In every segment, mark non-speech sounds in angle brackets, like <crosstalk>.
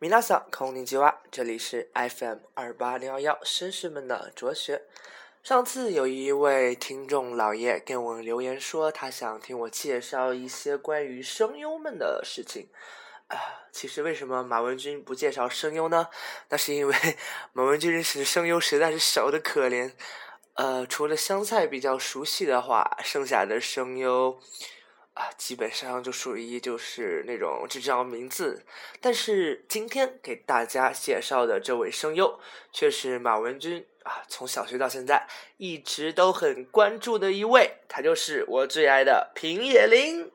米拉桑空灵吉娃，这里是 FM 二八零幺幺绅士们的哲学。上次有一位听众老爷给我留言说，他想听我介绍一些关于声优们的事情。啊，其实为什么马文君不介绍声优呢？那是因为 <laughs> 马文君认识的声优实在是少的可怜。呃，除了香菜比较熟悉的话，剩下的声优。啊，基本上就属于就是那种只知道名字，但是今天给大家介绍的这位声优却是马文君啊，从小学到现在一直都很关注的一位，他就是我最爱的平野绫。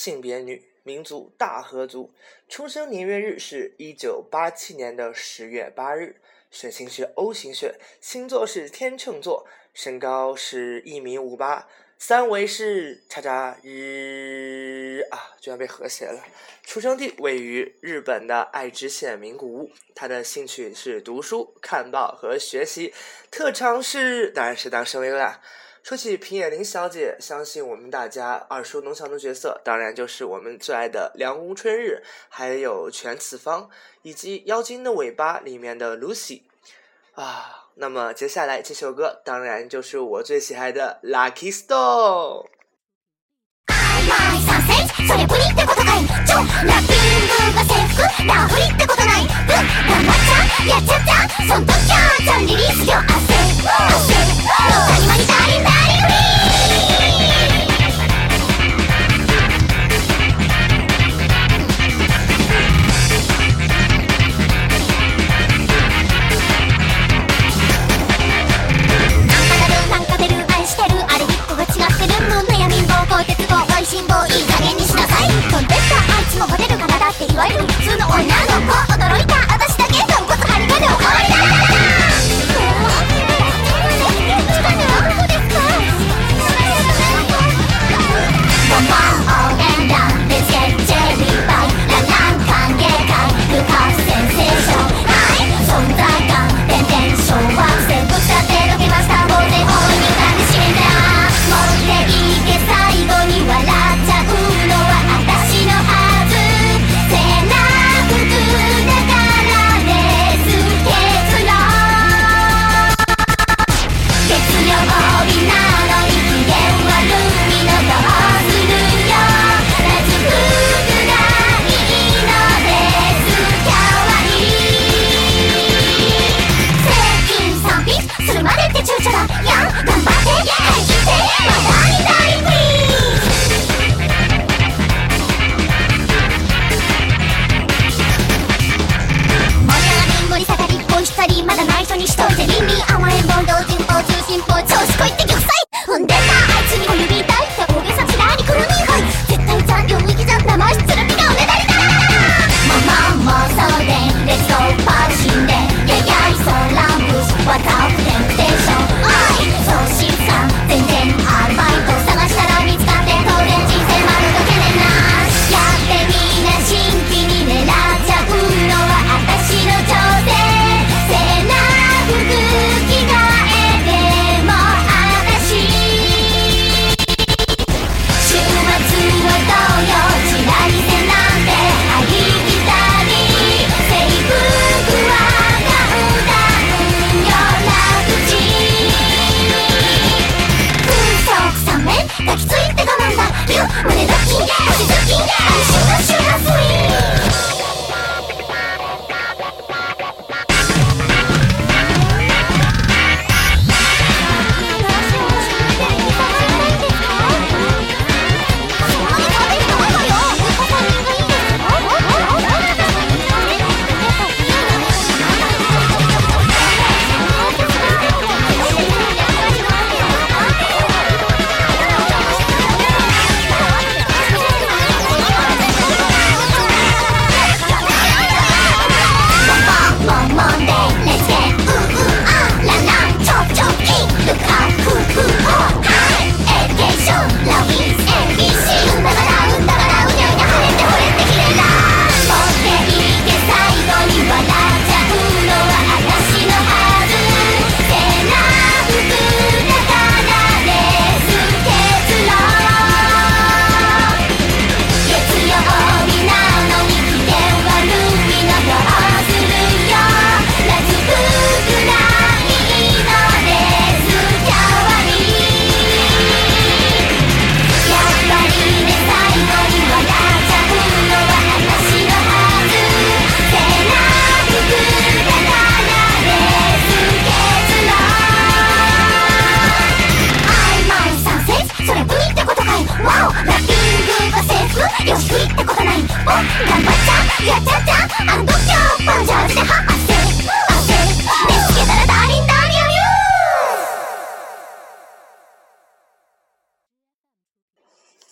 性别女，民族大和族，出生年月日是一九八七年的十月八日，血型是 O 型血，星座是天秤座，身高是一米五八。三围是叉叉日啊，居然被和谐了。出生地位于日本的爱知县名古屋。他的兴趣是读书、看报和学习，特长是当然是当声优啦。说起平野绫小姐，相信我们大家耳熟能详的角色，当然就是我们最爱的凉宫春日，还有全次方，以及《妖精的尾巴》里面的 Lucy 啊。那么接下来这首歌当然就是我最喜爱的《Lucky Stone》。何々ダーリンダーリンウィー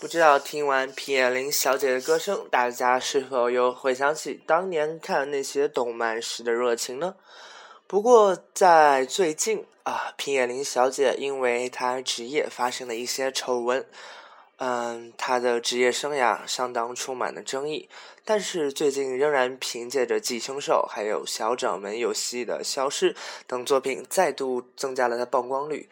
不知道听完平野岭小姐的歌声大家是否又回想起当年看那些动漫时的热情呢？不过在最近啊平野岭小姐因为她职业发生了一些丑闻嗯，他的职业生涯相当充满了争议，但是最近仍然凭借着《寄生兽》还有《小掌门游戏》的消失等作品，再度增加了他曝光率。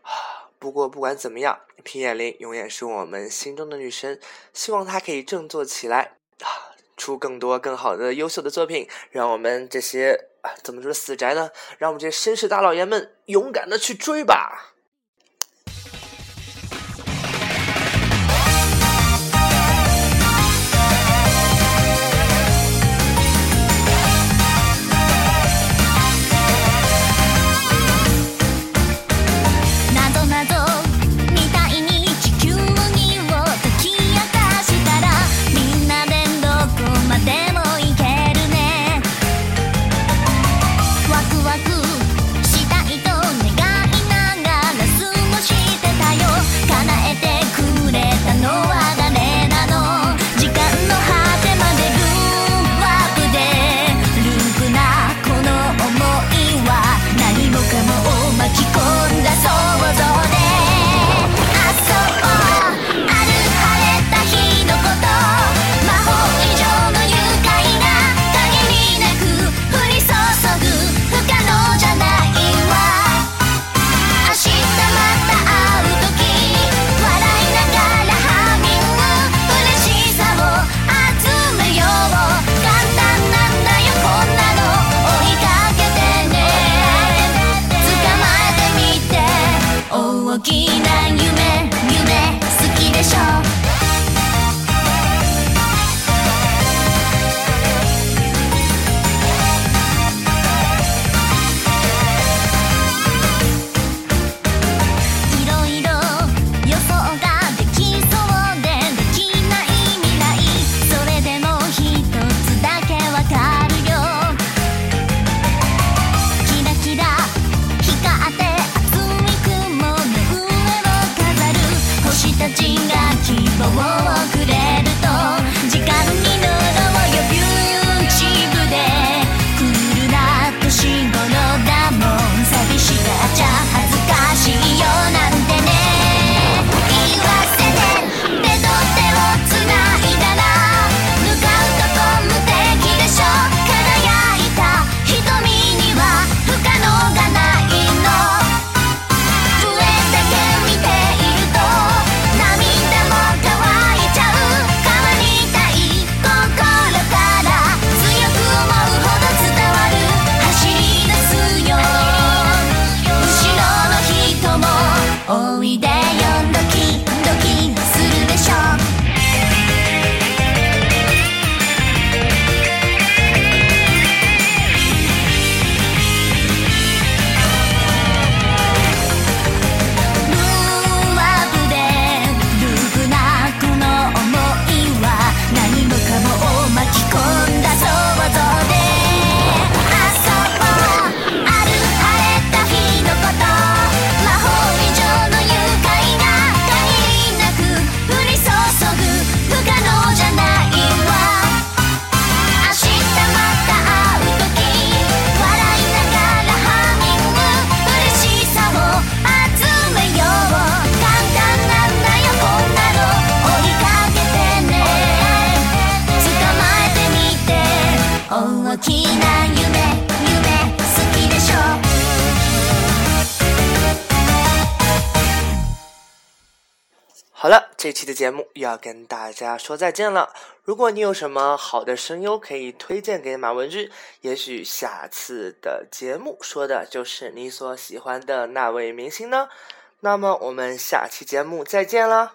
啊，不过不管怎么样，平野绫永远是我们心中的女神，希望她可以振作起来，啊，出更多更好的优秀的作品，让我们这些啊怎么说死宅呢？让我们这些绅士大老爷们勇敢的去追吧。这期的节目又要跟大家说再见了。如果你有什么好的声优，可以推荐给马文君。也许下次的节目说的就是你所喜欢的那位明星呢？那么我们下期节目再见啦！